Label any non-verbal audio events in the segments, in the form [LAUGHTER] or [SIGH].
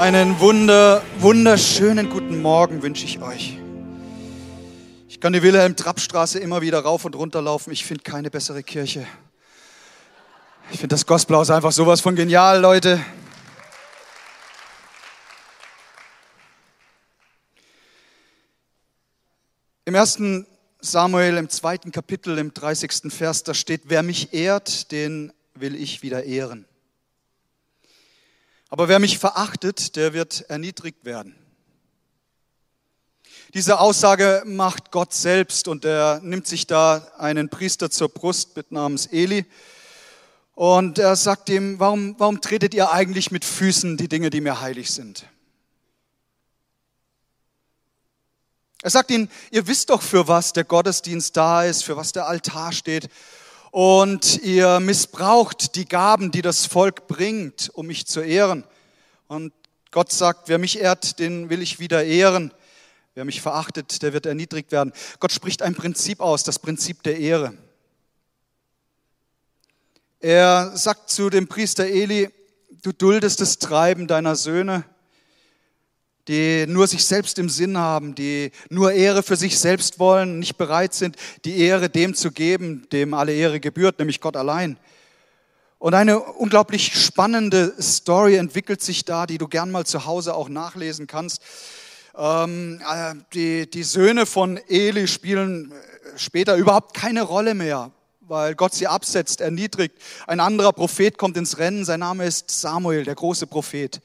Einen wunder, wunderschönen guten Morgen wünsche ich euch. Ich kann die Wilhelm-Trapp-Straße immer wieder rauf und runter laufen. Ich finde keine bessere Kirche. Ich finde das Gospelhaus einfach sowas von genial, Leute. Im ersten Samuel, im zweiten Kapitel, im 30. Vers, da steht, wer mich ehrt, den will ich wieder ehren. Aber wer mich verachtet, der wird erniedrigt werden. Diese Aussage macht Gott selbst und er nimmt sich da einen Priester zur Brust mit namens Eli und er sagt ihm, warum, warum tretet ihr eigentlich mit Füßen die Dinge, die mir heilig sind? Er sagt ihnen, ihr wisst doch, für was der Gottesdienst da ist, für was der Altar steht. Und ihr missbraucht die Gaben, die das Volk bringt, um mich zu ehren. Und Gott sagt, wer mich ehrt, den will ich wieder ehren. Wer mich verachtet, der wird erniedrigt werden. Gott spricht ein Prinzip aus, das Prinzip der Ehre. Er sagt zu dem Priester Eli, du duldest das Treiben deiner Söhne die nur sich selbst im Sinn haben, die nur Ehre für sich selbst wollen, nicht bereit sind, die Ehre dem zu geben, dem alle Ehre gebührt, nämlich Gott allein. Und eine unglaublich spannende Story entwickelt sich da, die du gern mal zu Hause auch nachlesen kannst. Ähm, äh, die, die Söhne von Eli spielen äh, später überhaupt keine Rolle mehr, weil Gott sie absetzt, erniedrigt. Ein anderer Prophet kommt ins Rennen, sein Name ist Samuel, der große Prophet.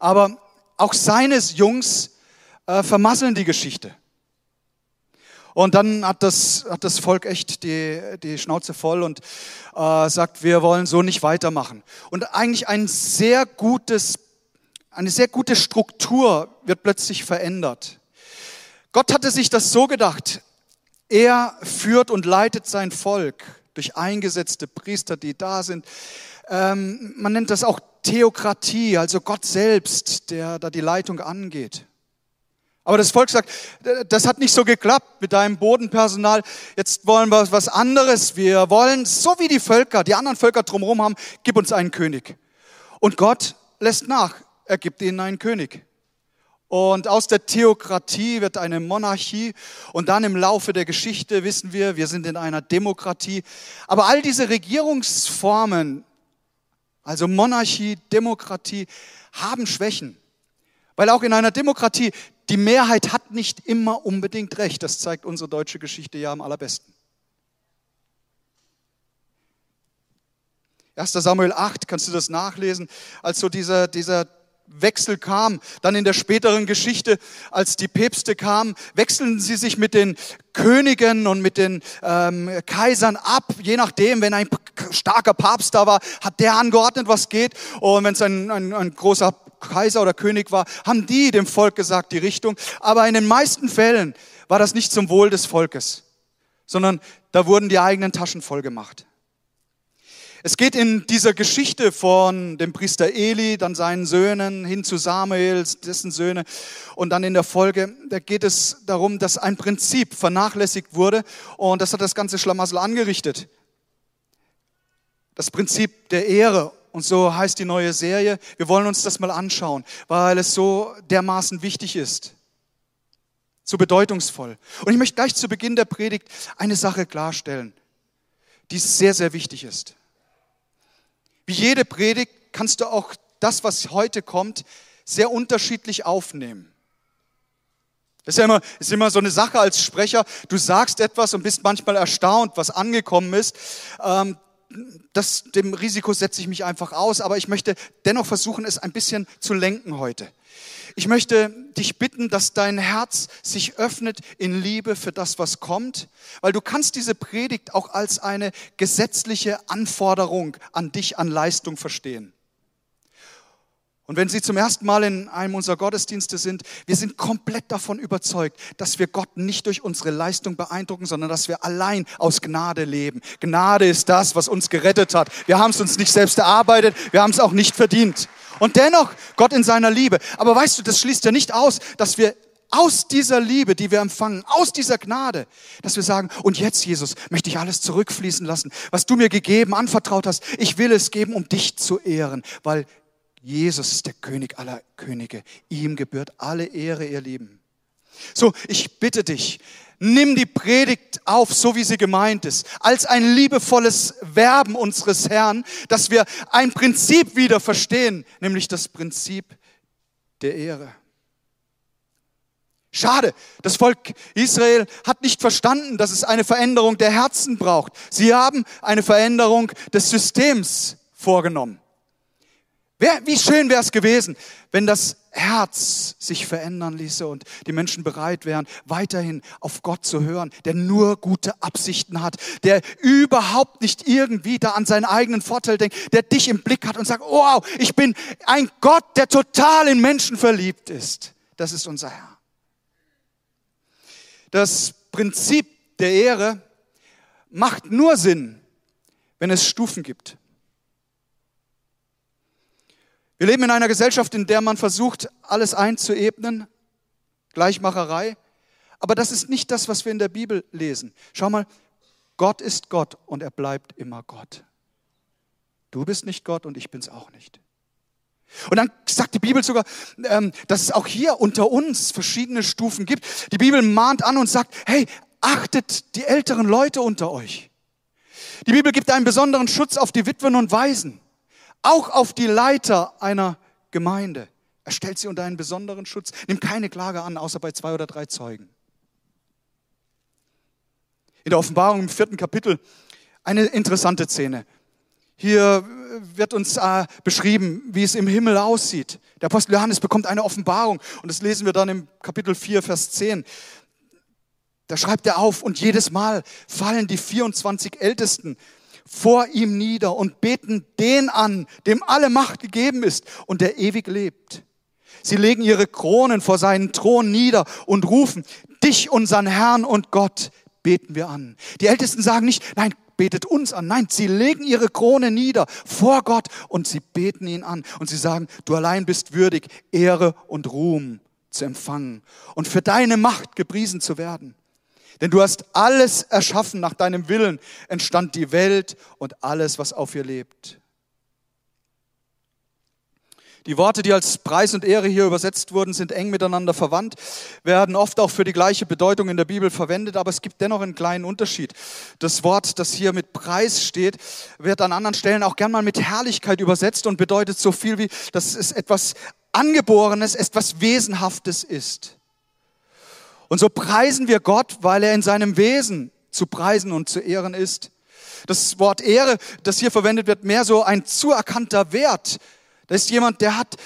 Aber auch seines Jungs äh, vermasseln die Geschichte. Und dann hat das, hat das Volk echt die, die Schnauze voll und äh, sagt, wir wollen so nicht weitermachen. Und eigentlich ein sehr gutes, eine sehr gute Struktur wird plötzlich verändert. Gott hatte sich das so gedacht, er führt und leitet sein Volk durch eingesetzte Priester, die da sind. Ähm, man nennt das auch Theokratie, also Gott selbst, der da die Leitung angeht. Aber das Volk sagt, das hat nicht so geklappt mit deinem Bodenpersonal. Jetzt wollen wir was anderes. Wir wollen, so wie die Völker, die anderen Völker drumherum haben, gib uns einen König. Und Gott lässt nach. Er gibt ihnen einen König. Und aus der Theokratie wird eine Monarchie. Und dann im Laufe der Geschichte wissen wir, wir sind in einer Demokratie. Aber all diese Regierungsformen also Monarchie, Demokratie, haben Schwächen. Weil auch in einer Demokratie, die Mehrheit hat nicht immer unbedingt recht. Das zeigt unsere deutsche Geschichte ja am allerbesten. 1. Samuel 8, kannst du das nachlesen, als so dieser, dieser Wechsel kam. Dann in der späteren Geschichte, als die Päpste kamen, wechseln sie sich mit den Königen und mit den ähm, Kaisern ab. Je nachdem, wenn ein starker Papst da war, hat der angeordnet, was geht. Und wenn es ein, ein, ein großer Kaiser oder König war, haben die dem Volk gesagt, die Richtung. Aber in den meisten Fällen war das nicht zum Wohl des Volkes, sondern da wurden die eigenen Taschen voll gemacht. Es geht in dieser Geschichte von dem Priester Eli, dann seinen Söhnen, hin zu Samuel, dessen Söhne, und dann in der Folge, da geht es darum, dass ein Prinzip vernachlässigt wurde und das hat das ganze Schlamassel angerichtet. Das Prinzip der Ehre. Und so heißt die neue Serie. Wir wollen uns das mal anschauen, weil es so dermaßen wichtig ist. So bedeutungsvoll. Und ich möchte gleich zu Beginn der Predigt eine Sache klarstellen, die sehr, sehr wichtig ist. Wie jede Predigt kannst du auch das, was heute kommt, sehr unterschiedlich aufnehmen. Das ist ja immer, ist immer so eine Sache als Sprecher. Du sagst etwas und bist manchmal erstaunt, was angekommen ist. Ähm, das, dem Risiko setze ich mich einfach aus, aber ich möchte dennoch versuchen, es ein bisschen zu lenken heute. Ich möchte dich bitten, dass dein Herz sich öffnet in Liebe für das, was kommt, weil du kannst diese Predigt auch als eine gesetzliche Anforderung an dich an Leistung verstehen. Und wenn Sie zum ersten Mal in einem unserer Gottesdienste sind, wir sind komplett davon überzeugt, dass wir Gott nicht durch unsere Leistung beeindrucken, sondern dass wir allein aus Gnade leben. Gnade ist das, was uns gerettet hat. Wir haben es uns nicht selbst erarbeitet, wir haben es auch nicht verdient. Und dennoch Gott in seiner Liebe. Aber weißt du, das schließt ja nicht aus, dass wir aus dieser Liebe, die wir empfangen, aus dieser Gnade, dass wir sagen, und jetzt, Jesus, möchte ich alles zurückfließen lassen, was du mir gegeben, anvertraut hast. Ich will es geben, um dich zu ehren, weil Jesus ist der König aller Könige. Ihm gebührt alle Ehre, ihr Lieben. So, ich bitte dich, nimm die Predigt auf, so wie sie gemeint ist, als ein liebevolles Werben unseres Herrn, dass wir ein Prinzip wieder verstehen, nämlich das Prinzip der Ehre. Schade, das Volk Israel hat nicht verstanden, dass es eine Veränderung der Herzen braucht. Sie haben eine Veränderung des Systems vorgenommen. Wie schön wäre es gewesen, wenn das Herz sich verändern ließe und die Menschen bereit wären, weiterhin auf Gott zu hören, der nur gute Absichten hat, der überhaupt nicht irgendwie da an seinen eigenen Vorteil denkt, der dich im Blick hat und sagt, wow, ich bin ein Gott, der total in Menschen verliebt ist. Das ist unser Herr. Das Prinzip der Ehre macht nur Sinn, wenn es Stufen gibt. Wir leben in einer Gesellschaft, in der man versucht, alles einzuebnen, Gleichmacherei. Aber das ist nicht das, was wir in der Bibel lesen. Schau mal, Gott ist Gott und er bleibt immer Gott. Du bist nicht Gott und ich bin's auch nicht. Und dann sagt die Bibel sogar, ähm, dass es auch hier unter uns verschiedene Stufen gibt. Die Bibel mahnt an und sagt, hey, achtet die älteren Leute unter euch. Die Bibel gibt einen besonderen Schutz auf die Witwen und Waisen auch auf die Leiter einer Gemeinde. Er stellt sie unter einen besonderen Schutz. Nimmt keine Klage an, außer bei zwei oder drei Zeugen. In der Offenbarung im vierten Kapitel eine interessante Szene. Hier wird uns äh, beschrieben, wie es im Himmel aussieht. Der Apostel Johannes bekommt eine Offenbarung und das lesen wir dann im Kapitel 4, Vers 10. Da schreibt er auf und jedes Mal fallen die 24 Ältesten vor ihm nieder und beten den an, dem alle Macht gegeben ist und der ewig lebt. Sie legen ihre Kronen vor seinen Thron nieder und rufen, dich, unseren Herrn und Gott, beten wir an. Die Ältesten sagen nicht, nein, betet uns an. Nein, sie legen ihre Krone nieder vor Gott und sie beten ihn an. Und sie sagen, du allein bist würdig, Ehre und Ruhm zu empfangen und für deine Macht gepriesen zu werden. Denn du hast alles erschaffen nach deinem Willen, entstand die Welt und alles, was auf ihr lebt. Die Worte, die als Preis und Ehre hier übersetzt wurden, sind eng miteinander verwandt, werden oft auch für die gleiche Bedeutung in der Bibel verwendet, aber es gibt dennoch einen kleinen Unterschied. Das Wort, das hier mit Preis steht, wird an anderen Stellen auch gern mal mit Herrlichkeit übersetzt und bedeutet so viel wie, dass es etwas Angeborenes, etwas Wesenhaftes ist. Und so preisen wir Gott, weil er in seinem Wesen zu preisen und zu ehren ist. Das Wort Ehre, das hier verwendet wird, mehr so ein zuerkannter Wert. Da ist jemand, der hat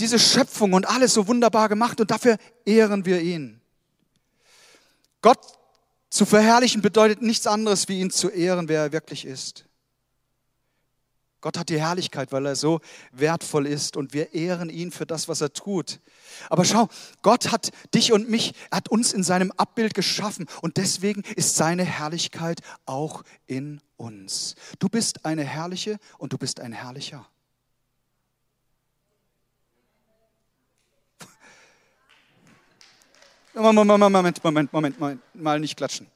diese Schöpfung und alles so wunderbar gemacht und dafür ehren wir ihn. Gott zu verherrlichen bedeutet nichts anderes, wie ihn zu ehren, wer er wirklich ist. Gott hat die Herrlichkeit, weil er so wertvoll ist und wir ehren ihn für das, was er tut. Aber schau, Gott hat dich und mich, er hat uns in seinem Abbild geschaffen und deswegen ist seine Herrlichkeit auch in uns. Du bist eine herrliche und du bist ein herrlicher. [LAUGHS] Moment, Moment, Moment, Moment, Moment, mal nicht klatschen.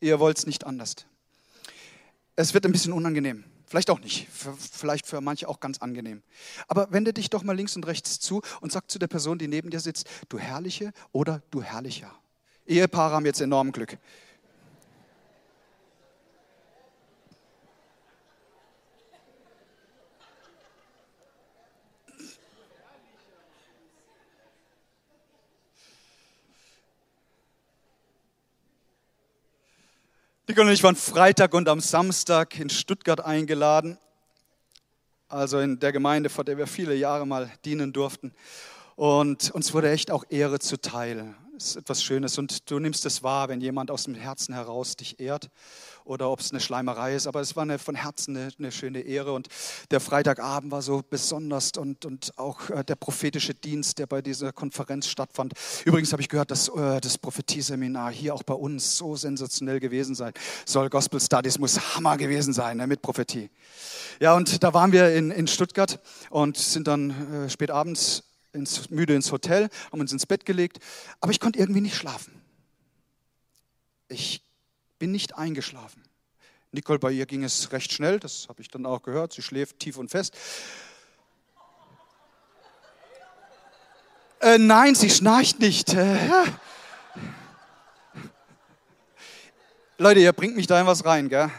Ihr wollt es nicht anders. Es wird ein bisschen unangenehm. Vielleicht auch nicht, vielleicht für manche auch ganz angenehm. Aber wende dich doch mal links und rechts zu und sag zu der Person, die neben dir sitzt, du Herrliche oder du Herrlicher. Ehepaare haben jetzt enorm Glück. Nicole und ich waren Freitag und am Samstag in Stuttgart eingeladen, also in der Gemeinde, vor der wir viele Jahre mal dienen durften. Und uns wurde echt auch Ehre zuteil. Ist etwas Schönes und du nimmst es wahr, wenn jemand aus dem Herzen heraus dich ehrt oder ob es eine Schleimerei ist, aber es war eine, von Herzen eine, eine, schöne Ehre und der Freitagabend war so besonders und, und auch äh, der prophetische Dienst, der bei dieser Konferenz stattfand. Übrigens habe ich gehört, dass äh, das Prophetieseminar hier auch bei uns so sensationell gewesen sein soll. Gospel Studies muss Hammer gewesen sein ne, mit Prophetie. Ja, und da waren wir in, in Stuttgart und sind dann äh, spät abends ins, müde ins Hotel, haben uns ins Bett gelegt, aber ich konnte irgendwie nicht schlafen. Ich bin nicht eingeschlafen. Nicole, bei ihr ging es recht schnell, das habe ich dann auch gehört, sie schläft tief und fest. Äh, nein, sie schnarcht nicht. Äh. Leute, ihr bringt mich da in was rein, gell?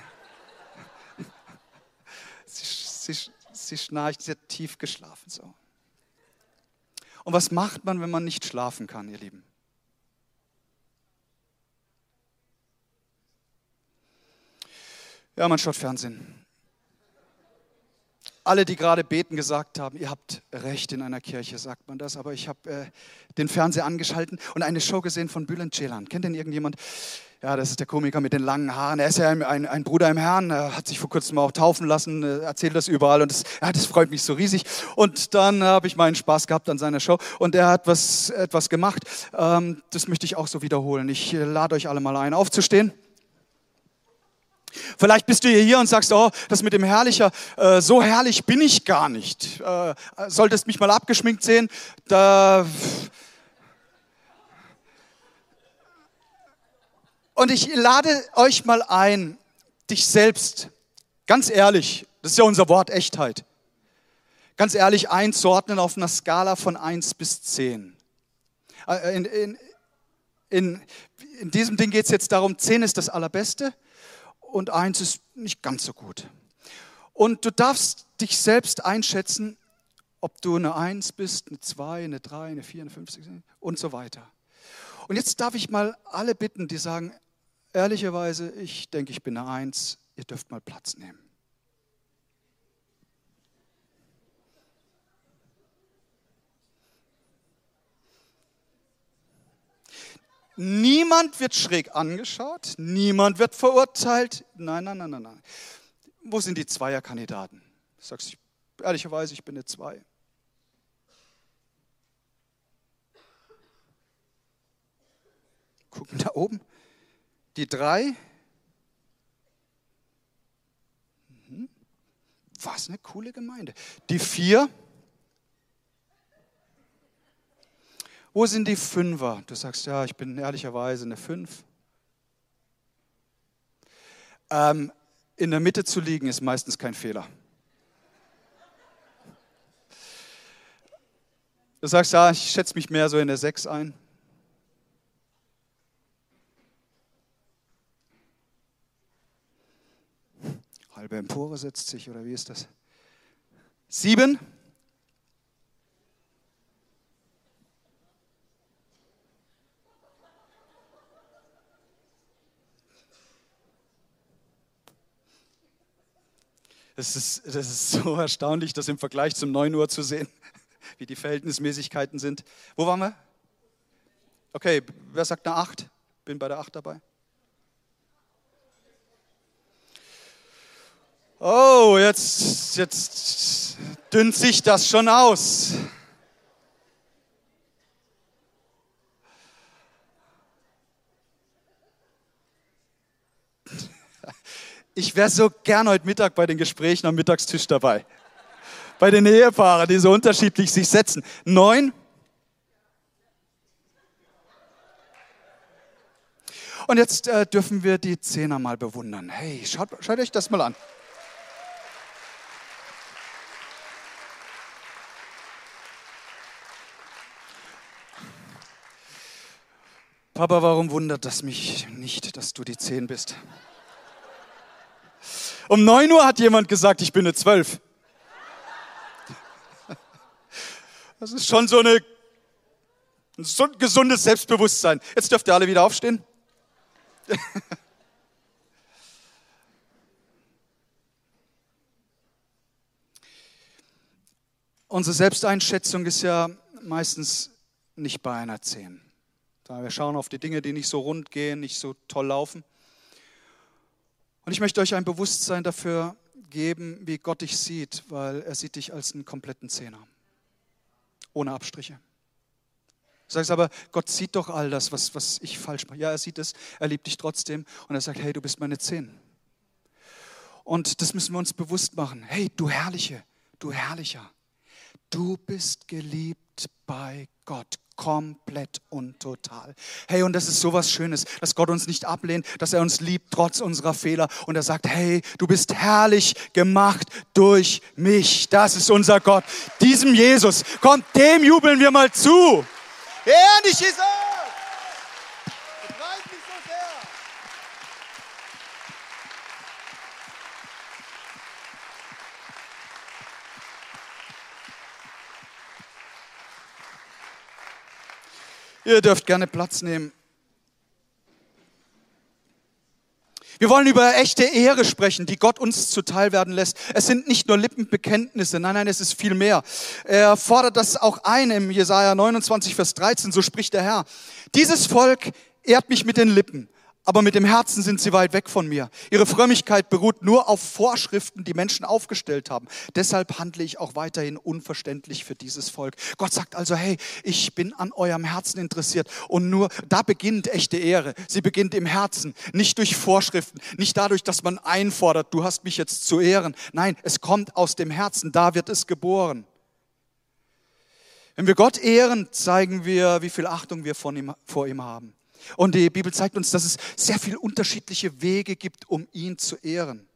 Sie, sie, sie schnarcht, sie hat tief geschlafen. So. Und was macht man, wenn man nicht schlafen kann, ihr Lieben? Ja, man schaut Fernsehen. Alle, die gerade beten, gesagt haben, ihr habt recht in einer Kirche, sagt man das, aber ich habe äh, den Fernseher angeschalten und eine Show gesehen von Bülent Ceylan. Kennt denn irgendjemand? Ja, das ist der Komiker mit den langen Haaren. Er ist ja ein, ein, ein Bruder im Herrn, er hat sich vor kurzem auch taufen lassen, äh, erzählt das überall und das, ja, das freut mich so riesig. Und dann habe ich meinen Spaß gehabt an seiner Show und er hat was, etwas gemacht. Ähm, das möchte ich auch so wiederholen. Ich äh, lade euch alle mal ein, aufzustehen. Vielleicht bist du hier und sagst, oh, das mit dem Herrlicher, äh, so herrlich bin ich gar nicht. Äh, solltest mich mal abgeschminkt sehen, da... Und ich lade euch mal ein, dich selbst, ganz ehrlich, das ist ja unser Wort Echtheit, ganz ehrlich einzuordnen auf einer Skala von 1 bis 10. Äh, in, in, in, in diesem Ding geht es jetzt darum, 10 ist das Allerbeste und eins ist nicht ganz so gut. Und du darfst dich selbst einschätzen, ob du eine Eins bist, eine Zwei, eine Drei, eine Vier, eine Fünf und so weiter. Und jetzt darf ich mal alle bitten, die sagen, ehrlicherweise, ich denke, ich bin eine Eins, ihr dürft mal Platz nehmen. Niemand wird schräg angeschaut, niemand wird verurteilt. Nein, nein, nein, nein, nein. Wo sind die Zweierkandidaten? Du sagst ehrlicherweise, ich bin eine Zwei. Gucken da oben. Die drei. Mhm. Was eine coole Gemeinde. Die vier. Wo sind die Fünfer? Du sagst, ja, ich bin ehrlicherweise eine Fünf. Ähm, in der Mitte zu liegen ist meistens kein Fehler. Du sagst, ja, ich schätze mich mehr so in der Sechs ein. Halbe Empore setzt sich, oder wie ist das? Sieben. Das ist, das ist so [LAUGHS] erstaunlich, das im Vergleich zum 9 Uhr zu sehen, [LAUGHS] wie die Verhältnismäßigkeiten sind. Wo waren wir? Okay, wer sagt eine 8? Bin bei der 8 dabei. Oh, jetzt, jetzt dünnt sich das schon aus. Ich wäre so gern heute Mittag bei den Gesprächen am Mittagstisch dabei. Bei den Ehepaaren, die so unterschiedlich sich setzen. Neun. Und jetzt äh, dürfen wir die Zehner mal bewundern. Hey, schaut, schaut euch das mal an. Papa, warum wundert das mich nicht, dass du die Zehn bist? Um 9 Uhr hat jemand gesagt, ich bin eine 12. Das ist schon so eine, ein gesundes Selbstbewusstsein. Jetzt dürft ihr alle wieder aufstehen. [LAUGHS] Unsere Selbsteinschätzung ist ja meistens nicht bei einer 10. Wir schauen auf die Dinge, die nicht so rund gehen, nicht so toll laufen. Und ich möchte euch ein Bewusstsein dafür geben, wie Gott dich sieht, weil er sieht dich als einen kompletten Zehner. Ohne Abstriche. Du sagst aber, Gott sieht doch all das, was, was ich falsch mache. Ja, er sieht es, er liebt dich trotzdem und er sagt, hey, du bist meine Zehn. Und das müssen wir uns bewusst machen. Hey, du Herrliche, du Herrlicher, du bist geliebt bei Gott komplett und total. Hey, und das ist so was Schönes, dass Gott uns nicht ablehnt, dass er uns liebt trotz unserer Fehler und er sagt, hey, du bist herrlich gemacht durch mich. Das ist unser Gott. Diesem Jesus, kommt, dem jubeln wir mal zu. Dich, Jesus! Wir preisen dich so sehr. Ihr dürft gerne Platz nehmen. Wir wollen über echte Ehre sprechen, die Gott uns zuteil werden lässt. Es sind nicht nur Lippenbekenntnisse, nein, nein, es ist viel mehr. Er fordert das auch ein im Jesaja 29, Vers 13, so spricht der Herr. Dieses Volk ehrt mich mit den Lippen, aber mit dem Herzen sind sie weit weg von mir. Ihre Frömmigkeit beruht nur auf Vorschriften, die Menschen aufgestellt haben. Deshalb handle ich auch weiterhin unverständlich für dieses Volk. Gott sagt also, hey, ich bin an eurem Herzen interessiert. Und nur da beginnt echte Ehre. Sie beginnt im Herzen, nicht durch Vorschriften, nicht dadurch, dass man einfordert, du hast mich jetzt zu ehren. Nein, es kommt aus dem Herzen, da wird es geboren. Wenn wir Gott ehren, zeigen wir, wie viel Achtung wir von ihm, vor ihm haben. Und die Bibel zeigt uns, dass es sehr viele unterschiedliche Wege gibt, um ihn zu ehren.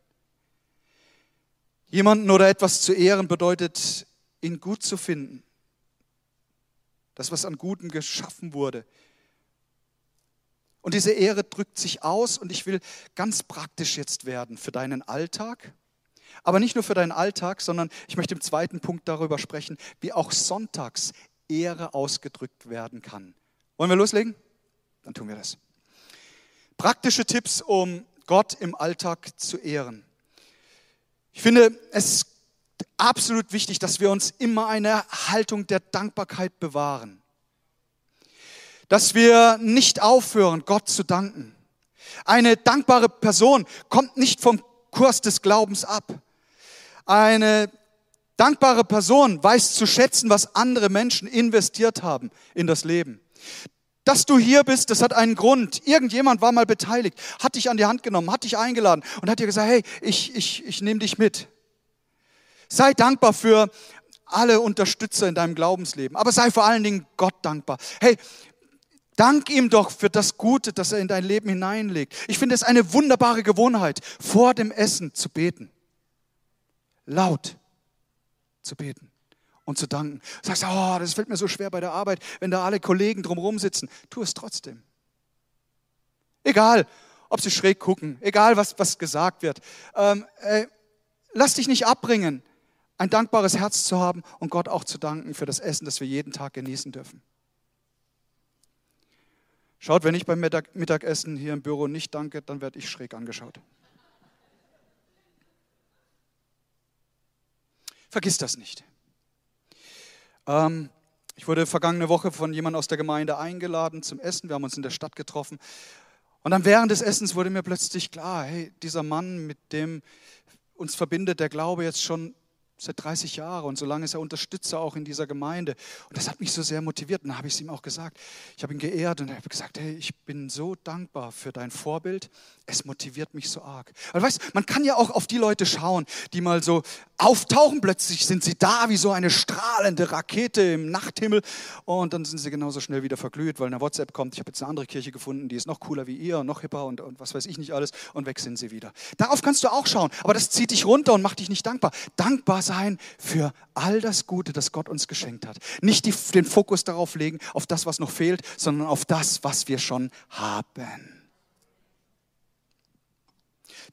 Jemanden oder etwas zu ehren bedeutet, ihn gut zu finden. Das, was an Gutem geschaffen wurde. Und diese Ehre drückt sich aus und ich will ganz praktisch jetzt werden für deinen Alltag. Aber nicht nur für deinen Alltag, sondern ich möchte im zweiten Punkt darüber sprechen, wie auch sonntags Ehre ausgedrückt werden kann. Wollen wir loslegen? Dann tun wir das. Praktische Tipps, um Gott im Alltag zu ehren. Ich finde es absolut wichtig, dass wir uns immer eine Haltung der Dankbarkeit bewahren. Dass wir nicht aufhören, Gott zu danken. Eine dankbare Person kommt nicht vom Kurs des Glaubens ab. Eine dankbare Person weiß zu schätzen, was andere Menschen investiert haben in das Leben. Dass du hier bist, das hat einen Grund. Irgendjemand war mal beteiligt, hat dich an die Hand genommen, hat dich eingeladen und hat dir gesagt, hey, ich, ich, ich nehme dich mit. Sei dankbar für alle Unterstützer in deinem Glaubensleben, aber sei vor allen Dingen Gott dankbar. Hey, dank ihm doch für das Gute, das er in dein Leben hineinlegt. Ich finde es eine wunderbare Gewohnheit, vor dem Essen zu beten. Laut zu beten und zu danken. Du sagst, oh, das fällt mir so schwer bei der Arbeit, wenn da alle Kollegen drumherum sitzen. Tu es trotzdem. Egal, ob sie schräg gucken, egal, was, was gesagt wird. Ähm, äh, lass dich nicht abbringen, ein dankbares Herz zu haben und Gott auch zu danken für das Essen, das wir jeden Tag genießen dürfen. Schaut, wenn ich beim Mittag, Mittagessen hier im Büro nicht danke, dann werde ich schräg angeschaut. Vergiss das nicht. Ähm, ich wurde vergangene Woche von jemandem aus der Gemeinde eingeladen zum Essen. Wir haben uns in der Stadt getroffen. Und dann während des Essens wurde mir plötzlich klar, hey, dieser Mann, mit dem uns verbindet der Glaube jetzt schon seit 30 Jahren und so lange ist er Unterstützer auch in dieser Gemeinde. Und das hat mich so sehr motiviert. Und dann habe ich es ihm auch gesagt. Ich habe ihn geehrt und habe gesagt, hey, ich bin so dankbar für dein Vorbild. Es motiviert mich so arg. Weil weißt, man kann ja auch auf die Leute schauen, die mal so auftauchen. Plötzlich sind sie da wie so eine strahlende Rakete im Nachthimmel und dann sind sie genauso schnell wieder verglüht, weil eine WhatsApp kommt. Ich habe jetzt eine andere Kirche gefunden, die ist noch cooler wie ihr und noch hipper und, und was weiß ich nicht alles und weg sind sie wieder. Darauf kannst du auch schauen, aber das zieht dich runter und macht dich nicht dankbar. Dankbar sein für all das Gute, das Gott uns geschenkt hat. Nicht die, den Fokus darauf legen, auf das, was noch fehlt, sondern auf das, was wir schon haben.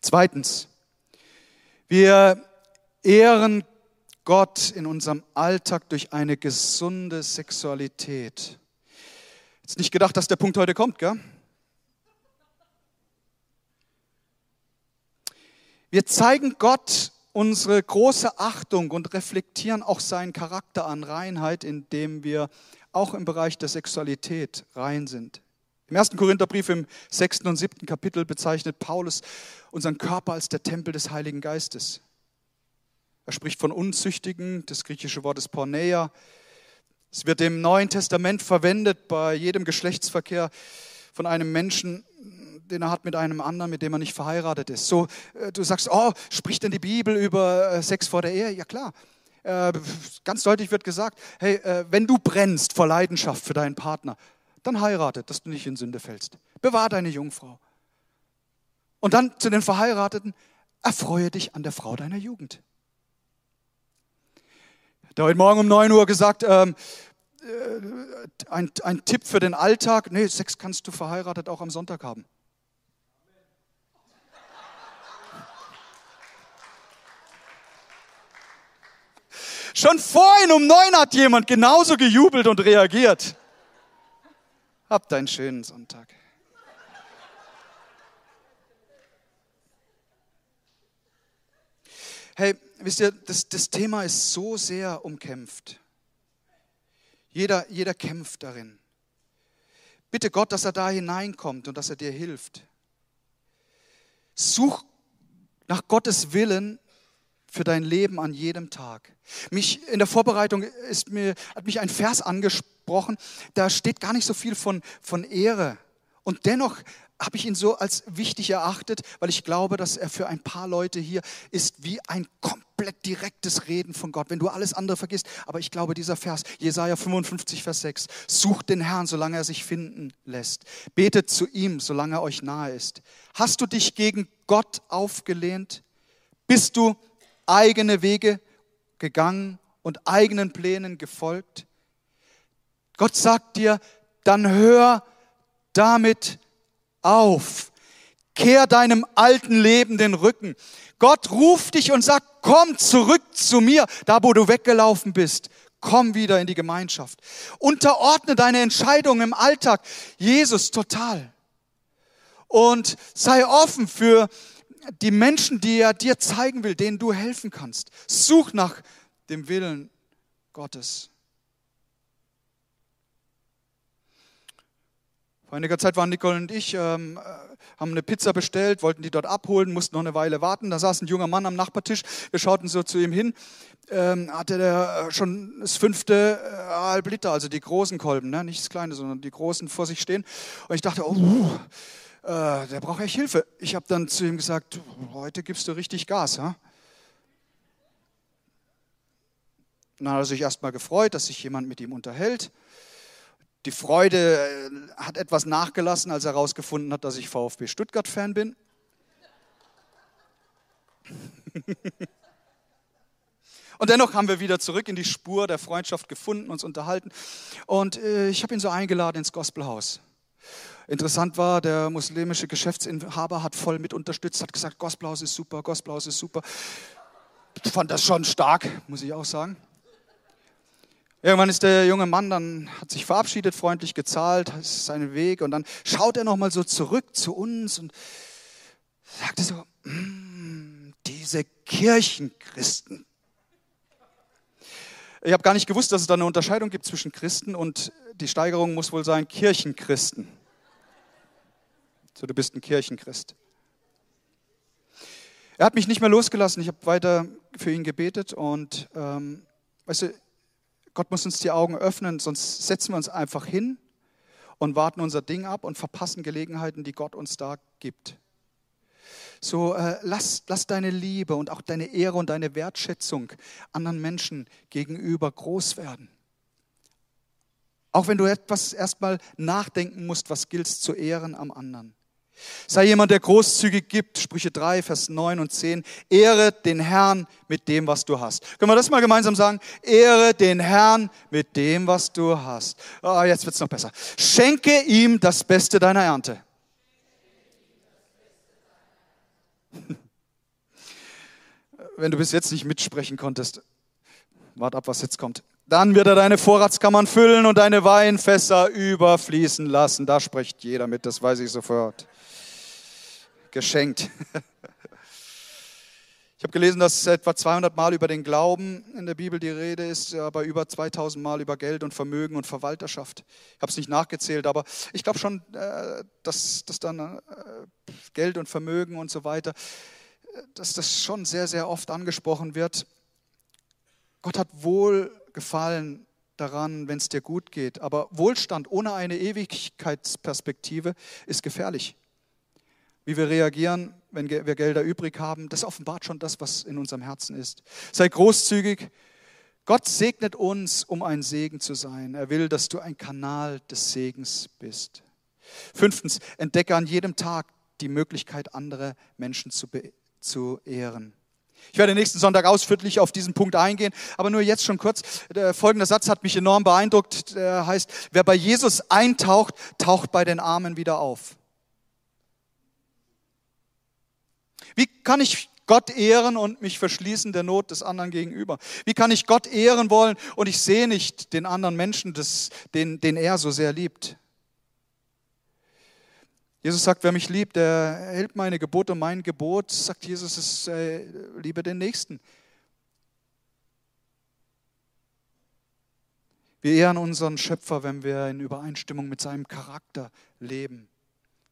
Zweitens, wir ehren Gott in unserem Alltag durch eine gesunde Sexualität. Jetzt nicht gedacht, dass der Punkt heute kommt, gell? Wir zeigen Gott unsere große Achtung und reflektieren auch seinen Charakter an Reinheit, indem wir auch im Bereich der Sexualität rein sind. Im ersten Korintherbrief im sechsten und siebten Kapitel bezeichnet Paulus unseren Körper als der Tempel des Heiligen Geistes. Er spricht von Unzüchtigen, das griechische Wort ist Porneia. Es wird im Neuen Testament verwendet bei jedem Geschlechtsverkehr von einem Menschen, den er hat mit einem anderen, mit dem er nicht verheiratet ist. So, äh, du sagst, oh, spricht denn die Bibel über äh, Sex vor der Ehe? Ja klar. Äh, ganz deutlich wird gesagt, hey, wenn du brennst vor Leidenschaft für deinen Partner, dann heirate, dass du nicht in Sünde fällst. Bewahr deine Jungfrau. Und dann zu den Verheirateten, erfreue dich an der Frau deiner Jugend. Der heute Morgen um 9 Uhr gesagt, ähm, äh, ein, ein Tipp für den Alltag. Nee, Sex kannst du verheiratet auch am Sonntag haben. Schon vorhin um neun hat jemand genauso gejubelt und reagiert. Habt einen schönen Sonntag. Hey, wisst ihr, das, das Thema ist so sehr umkämpft. Jeder, jeder kämpft darin. Bitte Gott, dass er da hineinkommt und dass er dir hilft. Such nach Gottes Willen für dein Leben an jedem Tag. Mich in der Vorbereitung ist mir, hat mich ein Vers angesprochen, da steht gar nicht so viel von, von Ehre. Und dennoch habe ich ihn so als wichtig erachtet, weil ich glaube, dass er für ein paar Leute hier ist wie ein komplett direktes Reden von Gott, wenn du alles andere vergisst. Aber ich glaube, dieser Vers, Jesaja 55, Vers 6, sucht den Herrn, solange er sich finden lässt. Betet zu ihm, solange er euch nahe ist. Hast du dich gegen Gott aufgelehnt? Bist du eigene Wege gegangen und eigenen Plänen gefolgt? Gott sagt dir, dann hör damit auf. Kehr deinem alten Leben den Rücken. Gott ruft dich und sagt, komm zurück zu mir, da wo du weggelaufen bist. Komm wieder in die Gemeinschaft. Unterordne deine Entscheidungen im Alltag Jesus total. Und sei offen für die Menschen, die er dir zeigen will, denen du helfen kannst. Such nach dem Willen Gottes. Vor einiger Zeit waren Nicole und ich, ähm, äh, haben eine Pizza bestellt, wollten die dort abholen, mussten noch eine Weile warten. Da saß ein junger Mann am Nachbartisch. Wir schauten so zu ihm hin. Ähm, hatte der äh, schon das fünfte äh, halb Liter, also die großen Kolben, ne? nicht das kleine, sondern die großen vor sich stehen. Und ich dachte, oh, äh, der braucht echt Hilfe. Ich habe dann zu ihm gesagt, heute gibst du richtig Gas. Ha? Dann hat er sich erstmal gefreut, dass sich jemand mit ihm unterhält. Die Freude äh, hat etwas nachgelassen, als er herausgefunden hat, dass ich VfB Stuttgart-Fan bin. [LAUGHS] Und dennoch haben wir wieder zurück in die Spur der Freundschaft gefunden, uns unterhalten. Und äh, ich habe ihn so eingeladen ins Gospelhaus. Interessant war, der muslimische Geschäftsinhaber hat voll mit unterstützt, hat gesagt, Gospelhaus ist super, Gospelhaus ist super. Ich fand das schon stark, muss ich auch sagen. Irgendwann ist der junge Mann dann, hat sich verabschiedet, freundlich gezahlt, ist seinen Weg und dann schaut er nochmal so zurück zu uns und sagte so, mm, diese Kirchenchristen. Ich habe gar nicht gewusst, dass es da eine Unterscheidung gibt zwischen Christen und die Steigerung muss wohl sein Kirchenchristen. So, du bist ein Kirchenchrist. Er hat mich nicht mehr losgelassen. Ich habe weiter für ihn gebetet und ähm, weißt du, Gott muss uns die Augen öffnen, sonst setzen wir uns einfach hin und warten unser Ding ab und verpassen Gelegenheiten, die Gott uns da gibt. So, äh, lass, lass deine Liebe und auch deine Ehre und deine Wertschätzung anderen Menschen gegenüber groß werden. Auch wenn du etwas erstmal nachdenken musst, was gilt zu ehren am anderen. Sei jemand, der großzügig gibt, Sprüche 3, Vers 9 und 10. Ehre den Herrn mit dem, was du hast. Können wir das mal gemeinsam sagen? Ehre den Herrn mit dem, was du hast. Oh, jetzt wird es noch besser. Schenke ihm das Beste deiner Ernte. [LAUGHS] Wenn du bis jetzt nicht mitsprechen konntest, wart ab, was jetzt kommt. Dann wird er deine Vorratskammern füllen und deine Weinfässer überfließen lassen. Da spricht jeder mit, das weiß ich sofort geschenkt. [LAUGHS] Ich habe gelesen, dass etwa 200 Mal über den Glauben in der Bibel die Rede ist, aber über 2000 Mal über Geld und Vermögen und Verwalterschaft. Ich habe es nicht nachgezählt, aber ich glaube schon, äh, dass, dass dann äh, Geld und Vermögen und so weiter, dass das schon sehr, sehr oft angesprochen wird. Gott hat wohl gefallen daran, wenn es dir gut geht, aber Wohlstand ohne eine Ewigkeitsperspektive ist gefährlich wie wir reagieren, wenn wir Gelder übrig haben, das offenbart schon das, was in unserem Herzen ist. Sei großzügig. Gott segnet uns, um ein Segen zu sein. Er will, dass du ein Kanal des Segens bist. Fünftens, entdecke an jedem Tag die Möglichkeit, andere Menschen zu, zu ehren. Ich werde nächsten Sonntag ausführlich auf diesen Punkt eingehen, aber nur jetzt schon kurz. Der folgende Satz hat mich enorm beeindruckt. Der heißt, wer bei Jesus eintaucht, taucht bei den Armen wieder auf. Wie kann ich Gott ehren und mich verschließen der Not des anderen gegenüber? Wie kann ich Gott ehren wollen und ich sehe nicht den anderen Menschen, des, den, den er so sehr liebt? Jesus sagt, wer mich liebt, der hält meine Gebote. Mein Gebot, sagt Jesus, ist, äh, liebe den Nächsten. Wir ehren unseren Schöpfer, wenn wir in Übereinstimmung mit seinem Charakter leben.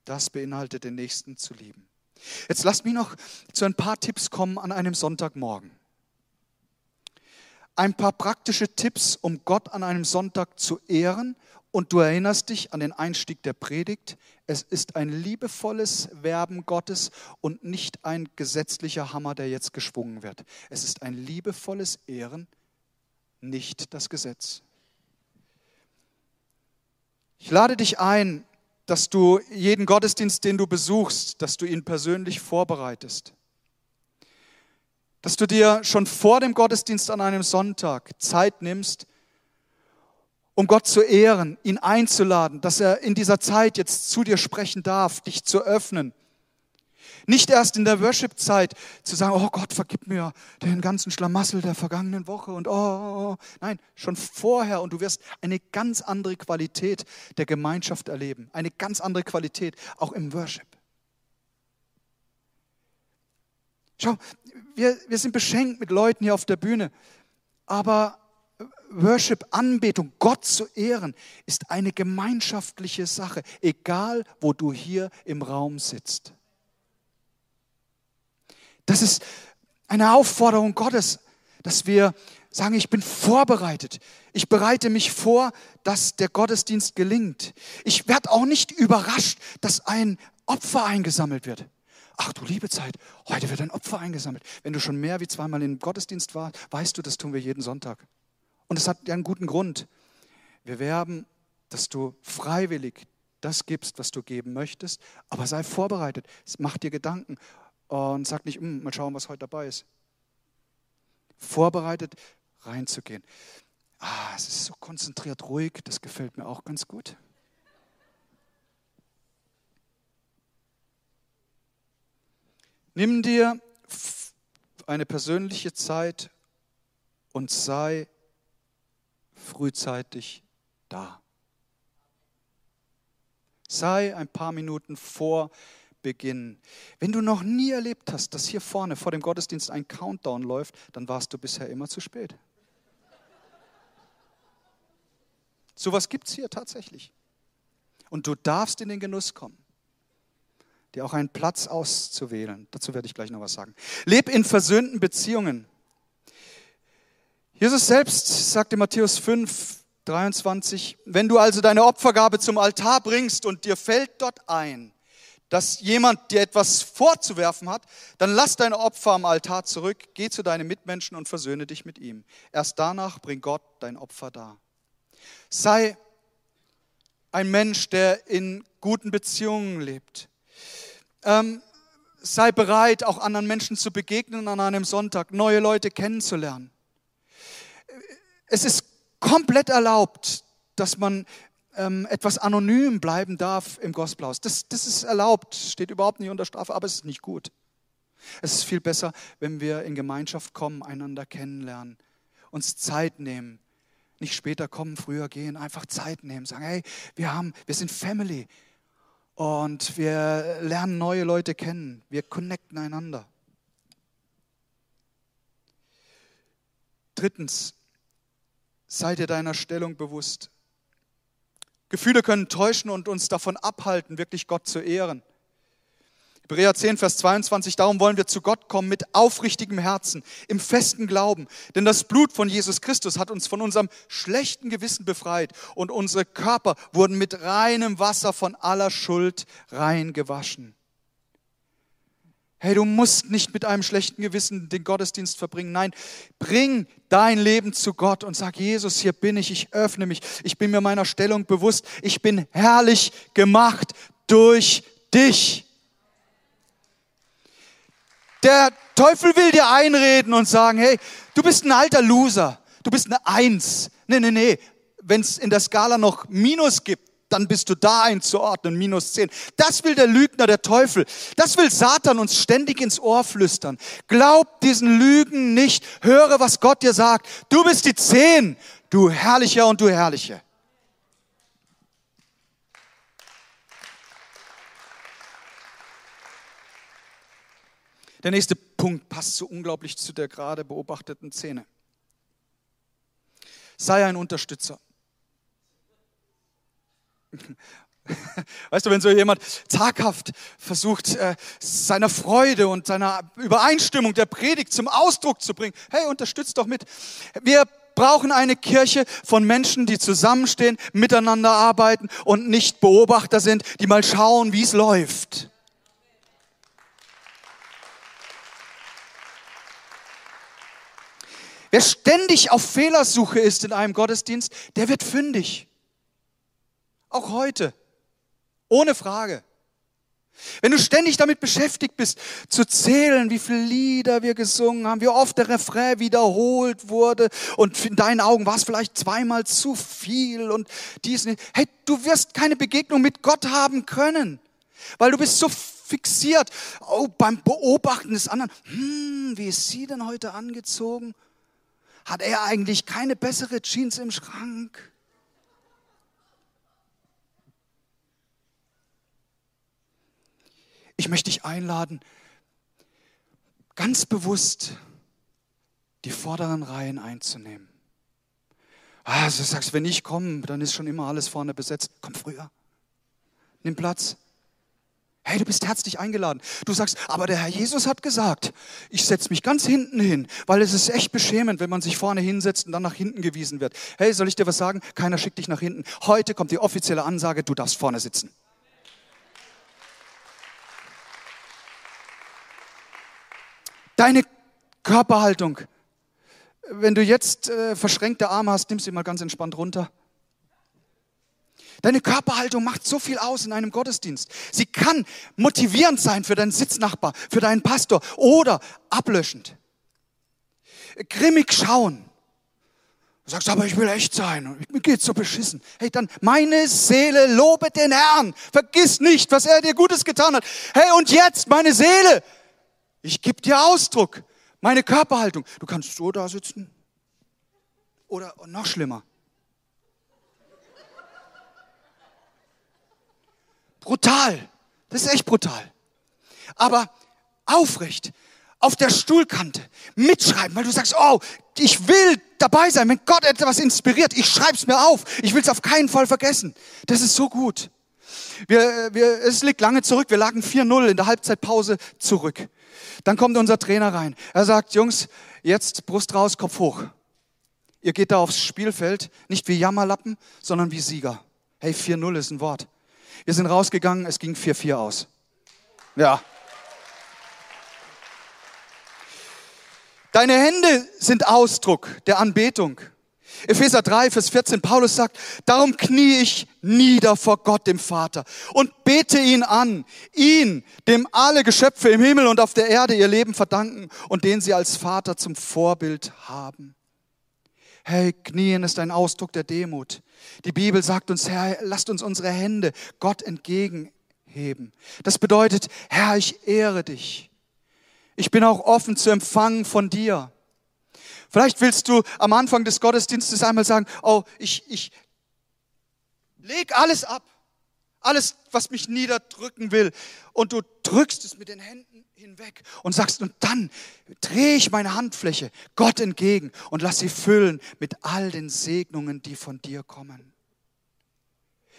Das beinhaltet, den Nächsten zu lieben. Jetzt lasst mich noch zu ein paar Tipps kommen an einem Sonntagmorgen. Ein paar praktische Tipps, um Gott an einem Sonntag zu ehren und du erinnerst dich an den Einstieg der Predigt. Es ist ein liebevolles Werben Gottes und nicht ein gesetzlicher Hammer, der jetzt geschwungen wird. Es ist ein liebevolles Ehren, nicht das Gesetz. Ich lade dich ein, dass du jeden Gottesdienst, den du besuchst, dass du ihn persönlich vorbereitest. Dass du dir schon vor dem Gottesdienst an einem Sonntag Zeit nimmst, um Gott zu ehren, ihn einzuladen, dass er in dieser Zeit jetzt zu dir sprechen darf, dich zu öffnen. Nicht erst in der Worship-Zeit zu sagen, oh Gott, vergib mir den ganzen Schlamassel der vergangenen Woche und oh, oh, oh. nein, schon vorher und du wirst eine ganz andere Qualität der Gemeinschaft erleben, eine ganz andere Qualität auch im Worship. Schau, wir, wir sind beschenkt mit Leuten hier auf der Bühne, aber Worship, Anbetung, Gott zu ehren, ist eine gemeinschaftliche Sache, egal wo du hier im Raum sitzt. Das ist eine Aufforderung Gottes, dass wir sagen, ich bin vorbereitet. Ich bereite mich vor, dass der Gottesdienst gelingt. Ich werde auch nicht überrascht, dass ein Opfer eingesammelt wird. Ach du liebe Zeit, heute wird ein Opfer eingesammelt. Wenn du schon mehr wie zweimal im Gottesdienst warst, weißt du, das tun wir jeden Sonntag. Und es hat einen guten Grund. Wir werben, dass du freiwillig das gibst, was du geben möchtest, aber sei vorbereitet. Mach dir Gedanken und sag nicht, hm, mal schauen, was heute dabei ist. Vorbereitet reinzugehen. Ah, es ist so konzentriert, ruhig, das gefällt mir auch ganz gut. Nimm dir eine persönliche Zeit und sei frühzeitig da. Sei ein paar Minuten vor Beginn. Wenn du noch nie erlebt hast, dass hier vorne vor dem Gottesdienst ein Countdown läuft, dann warst du bisher immer zu spät. So was gibt es hier tatsächlich. Und du darfst in den Genuss kommen, dir auch einen Platz auszuwählen. Dazu werde ich gleich noch was sagen. Leb in versöhnten Beziehungen. Jesus selbst sagte Matthäus 5, 23, wenn du also deine Opfergabe zum Altar bringst und dir fällt dort ein, dass jemand dir etwas vorzuwerfen hat, dann lass dein Opfer am Altar zurück, geh zu deinen Mitmenschen und versöhne dich mit ihm. Erst danach bringt Gott dein Opfer dar. Sei ein Mensch, der in guten Beziehungen lebt. Ähm, sei bereit, auch anderen Menschen zu begegnen an einem Sonntag, neue Leute kennenzulernen. Es ist komplett erlaubt, dass man ähm, etwas anonym bleiben darf im Gospelhaus. Das, das ist erlaubt, steht überhaupt nicht unter Strafe, aber es ist nicht gut. Es ist viel besser, wenn wir in Gemeinschaft kommen, einander kennenlernen, uns Zeit nehmen. Nicht später kommen, früher gehen, einfach Zeit nehmen, sagen, hey, wir, haben, wir sind Family und wir lernen neue Leute kennen, wir connecten einander. Drittens, sei dir deiner Stellung bewusst. Gefühle können täuschen und uns davon abhalten, wirklich Gott zu ehren. Hebräer 10, Vers 22, darum wollen wir zu Gott kommen mit aufrichtigem Herzen, im festen Glauben. Denn das Blut von Jesus Christus hat uns von unserem schlechten Gewissen befreit und unsere Körper wurden mit reinem Wasser von aller Schuld rein gewaschen. Hey, du musst nicht mit einem schlechten Gewissen den Gottesdienst verbringen. Nein, bring dein Leben zu Gott und sag, Jesus, hier bin ich, ich öffne mich. Ich bin mir meiner Stellung bewusst. Ich bin herrlich gemacht durch dich. Der Teufel will dir einreden und sagen, hey, du bist ein alter Loser, du bist eine Eins. Nee, nee, nee, wenn es in der Skala noch Minus gibt, dann bist du da einzuordnen, minus zehn. Das will der Lügner, der Teufel. Das will Satan uns ständig ins Ohr flüstern. Glaub diesen Lügen nicht. Höre, was Gott dir sagt. Du bist die zehn, du Herrlicher und du Herrliche. Der nächste Punkt passt so unglaublich zu der gerade beobachteten Szene. Sei ein Unterstützer. [LAUGHS] Weißt du, wenn so jemand zaghaft versucht, äh, seiner Freude und seiner Übereinstimmung der Predigt zum Ausdruck zu bringen, hey, unterstützt doch mit. Wir brauchen eine Kirche von Menschen, die zusammenstehen, miteinander arbeiten und nicht Beobachter sind, die mal schauen, wie es läuft. Wer ständig auf Fehlersuche ist in einem Gottesdienst, der wird fündig. Auch heute. Ohne Frage. Wenn du ständig damit beschäftigt bist, zu zählen, wie viele Lieder wir gesungen haben, wie oft der Refrain wiederholt wurde und in deinen Augen war es vielleicht zweimal zu viel und dies. Hey, du wirst keine Begegnung mit Gott haben können, weil du bist so fixiert oh, beim Beobachten des anderen. Hm, wie ist sie denn heute angezogen? Hat er eigentlich keine bessere Jeans im Schrank? Ich möchte dich einladen, ganz bewusst die vorderen Reihen einzunehmen. Also du sagst, wenn ich komme, dann ist schon immer alles vorne besetzt. Komm früher. Nimm Platz. Hey, du bist herzlich eingeladen. Du sagst, aber der Herr Jesus hat gesagt, ich setze mich ganz hinten hin, weil es ist echt beschämend, wenn man sich vorne hinsetzt und dann nach hinten gewiesen wird. Hey, soll ich dir was sagen? Keiner schickt dich nach hinten. Heute kommt die offizielle Ansage, du darfst vorne sitzen. Deine Körperhaltung. Wenn du jetzt äh, verschränkte Arme hast, nimm sie mal ganz entspannt runter. Deine Körperhaltung macht so viel aus in einem Gottesdienst. Sie kann motivierend sein für deinen Sitznachbar, für deinen Pastor oder ablöschend. Grimmig schauen. Du sagst, aber ich will echt sein. Mir geht's so beschissen. Hey, dann meine Seele lobe den Herrn. Vergiss nicht, was er dir Gutes getan hat. Hey, und jetzt, meine Seele, ich gebe dir Ausdruck. Meine Körperhaltung. Du kannst so da sitzen. Oder noch schlimmer. Brutal. Das ist echt brutal. Aber aufrecht, auf der Stuhlkante, mitschreiben, weil du sagst, oh, ich will dabei sein. Wenn Gott etwas inspiriert, ich schreibe es mir auf. Ich will es auf keinen Fall vergessen. Das ist so gut. Wir, wir, es liegt lange zurück. Wir lagen 4-0 in der Halbzeitpause zurück. Dann kommt unser Trainer rein. Er sagt, Jungs, jetzt Brust raus, Kopf hoch. Ihr geht da aufs Spielfeld, nicht wie Jammerlappen, sondern wie Sieger. Hey, 4-0 ist ein Wort. Wir sind rausgegangen, es ging 4-4 aus. Ja. Deine Hände sind Ausdruck der Anbetung. Epheser 3, Vers 14, Paulus sagt, darum knie ich nieder vor Gott, dem Vater, und bete ihn an, ihn, dem alle Geschöpfe im Himmel und auf der Erde ihr Leben verdanken und den sie als Vater zum Vorbild haben. Hey, knien ist ein Ausdruck der Demut. Die Bibel sagt uns, Herr, lasst uns unsere Hände Gott entgegenheben. Das bedeutet, Herr, ich ehre dich. Ich bin auch offen zu empfangen von dir. Vielleicht willst du am Anfang des Gottesdienstes einmal sagen, oh, ich, ich leg alles ab. Alles, was mich niederdrücken will. Und du drückst es mit den Händen hinweg und sagst, und dann drehe ich meine Handfläche Gott entgegen und lass sie füllen mit all den Segnungen, die von dir kommen.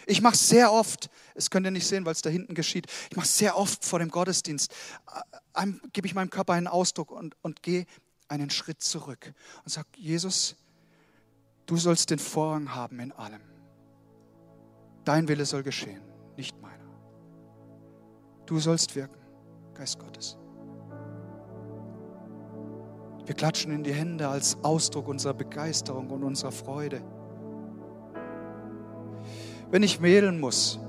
Ich mache sehr oft, es könnt ihr nicht sehen, weil es da hinten geschieht, ich mache sehr oft vor dem Gottesdienst, äh, gebe ich meinem Körper einen Ausdruck und, und gehe einen Schritt zurück und sage, Jesus, du sollst den Vorrang haben in allem. Dein Wille soll geschehen, nicht meiner. Du sollst wirken, Geist Gottes. Wir klatschen in die Hände als Ausdruck unserer Begeisterung und unserer Freude. Wenn ich wählen muss,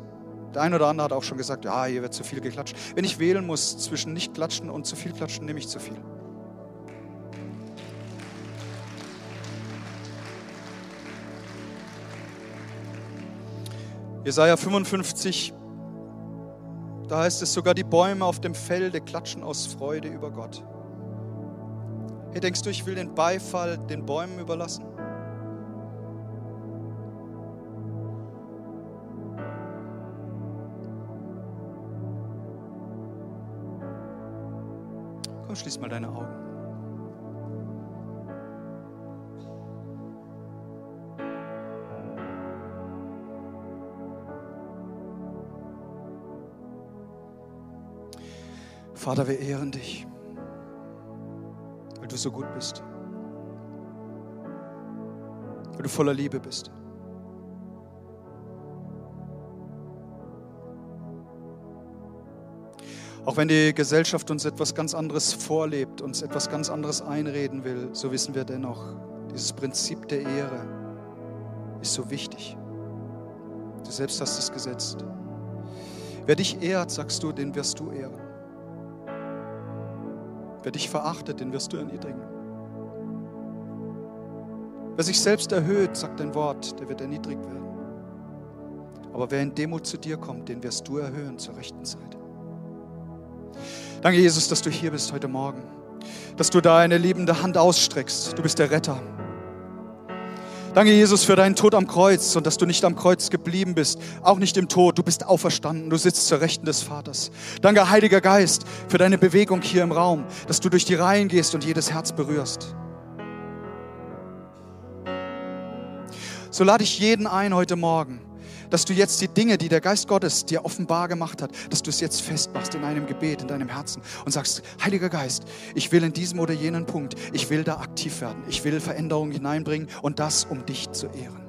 der eine oder andere hat auch schon gesagt, ja, hier wird zu viel geklatscht. Wenn ich wählen muss zwischen nicht klatschen und zu viel klatschen, nehme ich zu viel. Jesaja 55, da heißt es sogar, die Bäume auf dem Felde klatschen aus Freude über Gott. Hey, denkst du, ich will den Beifall den Bäumen überlassen? Komm, schließ mal deine Augen. Vater, wir ehren dich, weil du so gut bist, weil du voller Liebe bist. Auch wenn die Gesellschaft uns etwas ganz anderes vorlebt, uns etwas ganz anderes einreden will, so wissen wir dennoch, dieses Prinzip der Ehre ist so wichtig. Du selbst hast es gesetzt. Wer dich ehrt, sagst du, den wirst du ehren. Wer dich verachtet, den wirst du erniedrigen. Wer sich selbst erhöht, sagt ein Wort, der wird erniedrigt werden. Aber wer in Demut zu dir kommt, den wirst du erhöhen zur rechten Zeit. Danke, Jesus, dass du hier bist heute Morgen. Dass du deine liebende Hand ausstreckst. Du bist der Retter. Danke, Jesus, für deinen Tod am Kreuz und dass du nicht am Kreuz geblieben bist, auch nicht im Tod. Du bist auferstanden, du sitzt zur Rechten des Vaters. Danke, Heiliger Geist, für deine Bewegung hier im Raum, dass du durch die Reihen gehst und jedes Herz berührst. So lade ich jeden ein heute Morgen, dass du jetzt die Dinge, die der Geist Gottes dir offenbar gemacht hat, dass du es jetzt festmachst in einem Gebet, in deinem Herzen und sagst, Heiliger Geist, ich will in diesem oder jenen Punkt, ich will da aktiv werden, ich will Veränderungen hineinbringen und das, um dich zu ehren.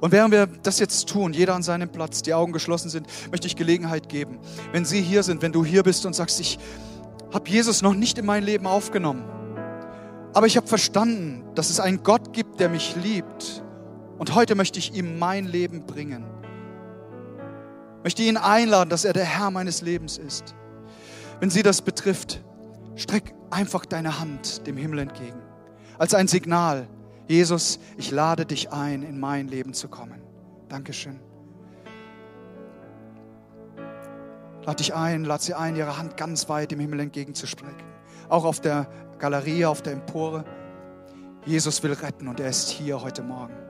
Und während wir das jetzt tun, jeder an seinem Platz, die Augen geschlossen sind, möchte ich Gelegenheit geben, wenn Sie hier sind, wenn du hier bist und sagst, ich habe Jesus noch nicht in mein Leben aufgenommen, aber ich habe verstanden, dass es einen Gott gibt, der mich liebt und heute möchte ich ihm mein Leben bringen. Möchte ihn einladen, dass er der Herr meines Lebens ist. Wenn sie das betrifft, streck einfach deine Hand dem Himmel entgegen. Als ein Signal, Jesus, ich lade dich ein, in mein Leben zu kommen. Dankeschön. Lade dich ein, lade sie ein, ihre Hand ganz weit dem Himmel entgegenzustrecken. Auch auf der Galerie, auf der Empore. Jesus will retten und er ist hier heute Morgen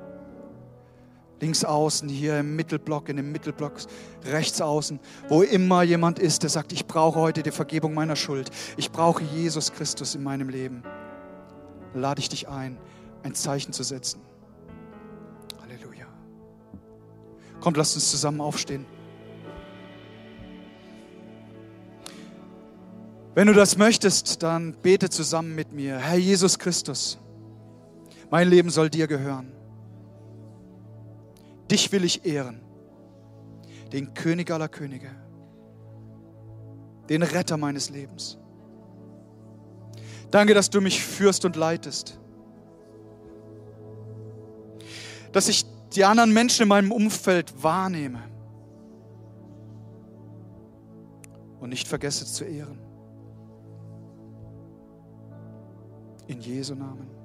links außen, hier im Mittelblock, in dem Mittelblock rechts außen, wo immer jemand ist, der sagt, ich brauche heute die Vergebung meiner Schuld. Ich brauche Jesus Christus in meinem Leben. Lade ich dich ein, ein Zeichen zu setzen. Halleluja. Kommt, lasst uns zusammen aufstehen. Wenn du das möchtest, dann bete zusammen mit mir. Herr Jesus Christus, mein Leben soll dir gehören. Dich will ich ehren, den König aller Könige, den Retter meines Lebens. Danke, dass du mich führst und leitest. Dass ich die anderen Menschen in meinem Umfeld wahrnehme und nicht vergesse zu ehren. In Jesu Namen. Amen.